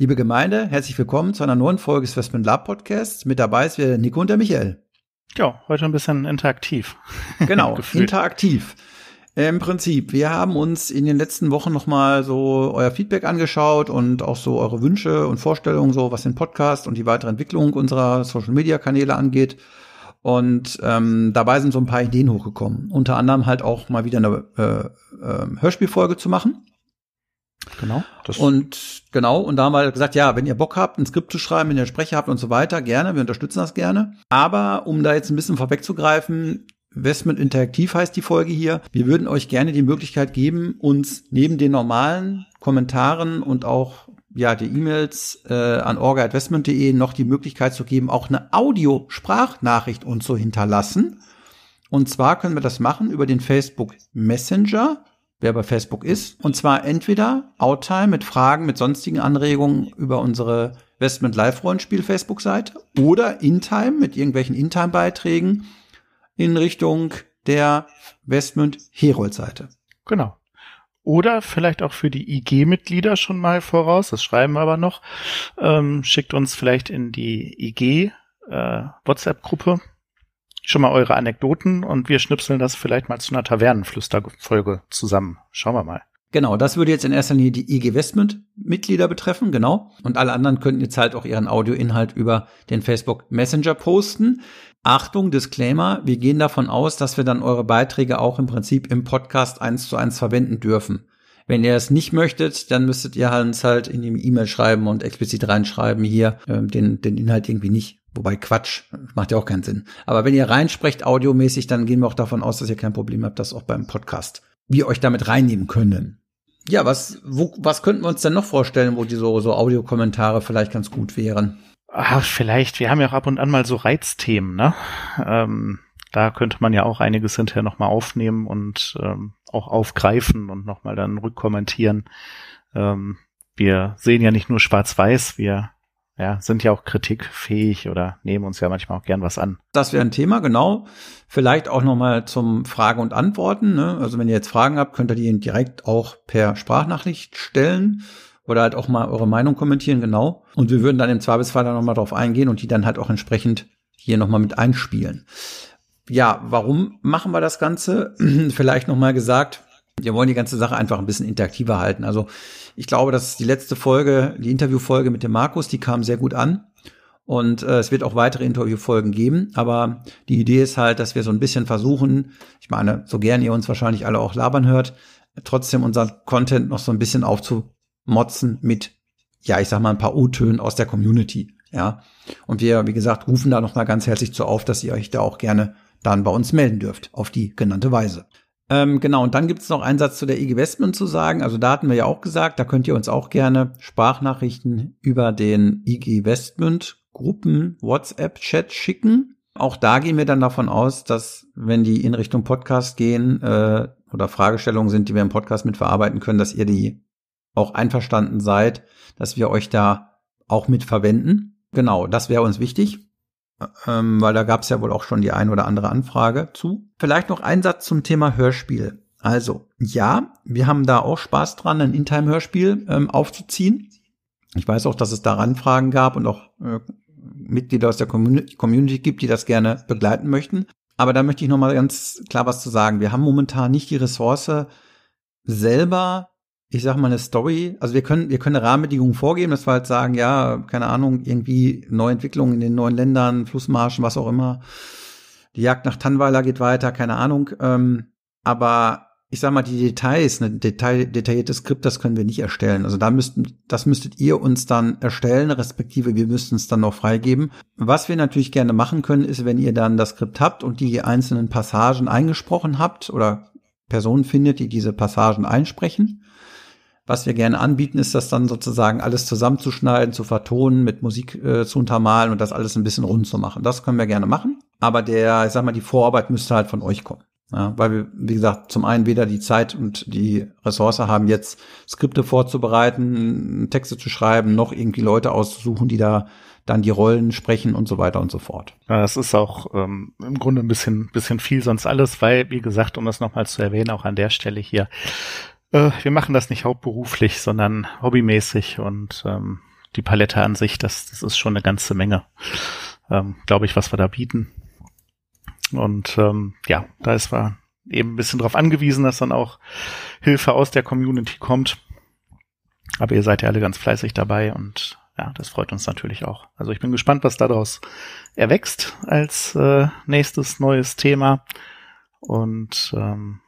Liebe Gemeinde, herzlich willkommen zu einer neuen Folge des Westman Lab Podcasts. Mit dabei ist wieder Nico und der Michael. Ja, heute ein bisschen interaktiv. Genau, interaktiv. Im Prinzip, wir haben uns in den letzten Wochen nochmal so euer Feedback angeschaut und auch so eure Wünsche und Vorstellungen, so was den Podcast und die weitere Entwicklung unserer Social Media Kanäle angeht. Und ähm, dabei sind so ein paar Ideen hochgekommen. Unter anderem halt auch mal wieder eine äh, äh, Hörspielfolge zu machen. Genau. und genau, und da haben wir gesagt, ja, wenn ihr Bock habt, ein Skript zu schreiben, wenn ihr Sprecher habt und so weiter, gerne, wir unterstützen das gerne. Aber um da jetzt ein bisschen vorwegzugreifen, Investment Interaktiv heißt die Folge hier. Wir würden euch gerne die Möglichkeit geben, uns neben den normalen Kommentaren und auch ja die E-Mails äh, an orga.investment.de noch die Möglichkeit zu geben, auch eine Audio-Sprachnachricht uns zu hinterlassen. Und zwar können wir das machen über den Facebook Messenger wer bei Facebook ist. Und zwar entweder Outtime mit Fragen, mit sonstigen Anregungen über unsere Westment Live Rollenspiel Facebook-Seite oder Intime mit irgendwelchen Intime-Beiträgen in Richtung der Westment Herold-Seite. Genau. Oder vielleicht auch für die IG-Mitglieder schon mal voraus, das schreiben wir aber noch, ähm, schickt uns vielleicht in die IG äh, WhatsApp-Gruppe schon mal eure Anekdoten und wir schnipseln das vielleicht mal zu einer Tavernenflüsterfolge zusammen. Schauen wir mal. Genau, das würde jetzt in erster Linie die IG Westment Mitglieder betreffen, genau. Und alle anderen könnten jetzt halt auch ihren Audioinhalt über den Facebook Messenger posten. Achtung, Disclaimer, wir gehen davon aus, dass wir dann eure Beiträge auch im Prinzip im Podcast eins zu eins verwenden dürfen. Wenn ihr es nicht möchtet, dann müsstet ihr uns halt in die E-Mail schreiben und explizit reinschreiben, hier äh, den, den Inhalt irgendwie nicht Wobei Quatsch, macht ja auch keinen Sinn. Aber wenn ihr reinsprecht audiomäßig, dann gehen wir auch davon aus, dass ihr kein Problem habt, dass auch beim Podcast wir euch damit reinnehmen können. Ja, was, wo, was könnten wir uns denn noch vorstellen, wo die so, so Audiokommentare vielleicht ganz gut wären? Ach, vielleicht. Wir haben ja auch ab und an mal so Reizthemen, ne? Ähm, da könnte man ja auch einiges hinterher nochmal aufnehmen und ähm, auch aufgreifen und nochmal dann rückkommentieren. Ähm, wir sehen ja nicht nur schwarz-weiß, wir ja, sind ja auch kritikfähig oder nehmen uns ja manchmal auch gern was an. Das wäre ein Thema, genau. Vielleicht auch nochmal zum Fragen und Antworten. Ne? Also wenn ihr jetzt Fragen habt, könnt ihr die direkt auch per Sprachnachricht stellen oder halt auch mal eure Meinung kommentieren, genau. Und wir würden dann im Zweifelsfall dann nochmal drauf eingehen und die dann halt auch entsprechend hier nochmal mit einspielen. Ja, warum machen wir das Ganze? Vielleicht nochmal gesagt, wir wollen die ganze Sache einfach ein bisschen interaktiver halten. Also ich glaube, dass die letzte Folge, die Interviewfolge mit dem Markus, die kam sehr gut an. Und äh, es wird auch weitere Interviewfolgen geben. Aber die Idee ist halt, dass wir so ein bisschen versuchen, ich meine, so gern ihr uns wahrscheinlich alle auch labern hört, trotzdem unseren Content noch so ein bisschen aufzumotzen mit, ja, ich sag mal, ein paar O-Tönen aus der Community. Ja. Und wir, wie gesagt, rufen da noch mal ganz herzlich zu auf, dass ihr euch da auch gerne dann bei uns melden dürft, auf die genannte Weise. Ähm, genau, und dann gibt es noch einen Satz zu der IG Westman zu sagen. Also da hatten wir ja auch gesagt, da könnt ihr uns auch gerne Sprachnachrichten über den IG Westmund Gruppen WhatsApp-Chat schicken. Auch da gehen wir dann davon aus, dass wenn die in Richtung Podcast gehen äh, oder Fragestellungen sind, die wir im Podcast mit verarbeiten können, dass ihr die auch einverstanden seid, dass wir euch da auch mit verwenden. Genau, das wäre uns wichtig ähm, weil da gab es ja wohl auch schon die ein oder andere Anfrage zu. Vielleicht noch ein Satz zum Thema Hörspiel. Also, ja, wir haben da auch Spaß dran, ein In-Time-Hörspiel ähm, aufzuziehen. Ich weiß auch, dass es da Anfragen gab und auch äh, Mitglieder aus der Community gibt, die das gerne begleiten möchten. Aber da möchte ich noch mal ganz klar was zu sagen. Wir haben momentan nicht die Ressource, selber ich sag mal, eine Story, also wir können, wir können eine Rahmenbedingung vorgeben, dass wir halt sagen, ja, keine Ahnung, irgendwie Neuentwicklungen in den neuen Ländern, Flussmarschen, was auch immer. Die Jagd nach Tannweiler geht weiter, keine Ahnung. Ähm, aber ich sag mal, die Details, ein Detail, detailliertes Skript, das können wir nicht erstellen. Also da müssten, das müsstet ihr uns dann erstellen, respektive wir müssten es dann noch freigeben. Was wir natürlich gerne machen können, ist, wenn ihr dann das Skript habt und die einzelnen Passagen eingesprochen habt oder Personen findet, die diese Passagen einsprechen, Was wir gerne anbieten, ist das dann sozusagen alles zusammenzuschneiden, zu vertonen, mit Musik äh, zu untermalen und das alles ein bisschen rund zu machen. Das können wir gerne machen. Aber der, ich sag mal, die Vorarbeit müsste halt von euch kommen. Ja, weil wir, wie gesagt, zum einen weder die Zeit und die Ressource haben, jetzt Skripte vorzubereiten, Texte zu schreiben, noch irgendwie Leute auszusuchen, die da dann die Rollen sprechen und so weiter und so fort. Ja, das ist auch ähm, im Grunde ein bisschen, bisschen viel sonst alles, weil, wie gesagt, um das nochmal zu erwähnen, auch an der Stelle hier, äh, wir machen das nicht hauptberuflich, sondern hobbymäßig und ähm, die Palette an sich, das, das ist schon eine ganze Menge, ähm, glaube ich, was wir da bieten. Und ähm, ja, da ist wir eben ein bisschen darauf angewiesen, dass dann auch Hilfe aus der Community kommt. Aber ihr seid ja alle ganz fleißig dabei und ja, das freut uns natürlich auch. Also ich bin gespannt, was daraus erwächst als äh, nächstes neues Thema. Und ähm,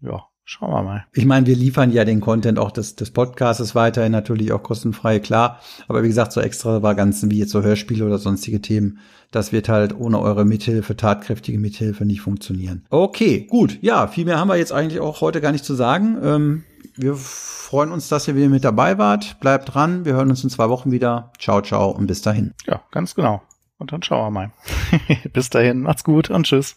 ja, Schauen wir mal. Ich meine, wir liefern ja den Content auch des, des Podcasts weiterhin natürlich auch kostenfrei, klar. Aber wie gesagt, so extra war ganzen wie jetzt so Hörspiele oder sonstige Themen, das wird halt ohne eure Mithilfe, tatkräftige Mithilfe nicht funktionieren. Okay, gut. Ja, viel mehr haben wir jetzt eigentlich auch heute gar nicht zu sagen. Ähm, wir freuen uns, dass ihr wieder mit dabei wart. Bleibt dran. Wir hören uns in zwei Wochen wieder. Ciao, ciao und bis dahin. Ja, ganz genau. Und dann schauen wir mal. bis dahin. Macht's gut und tschüss.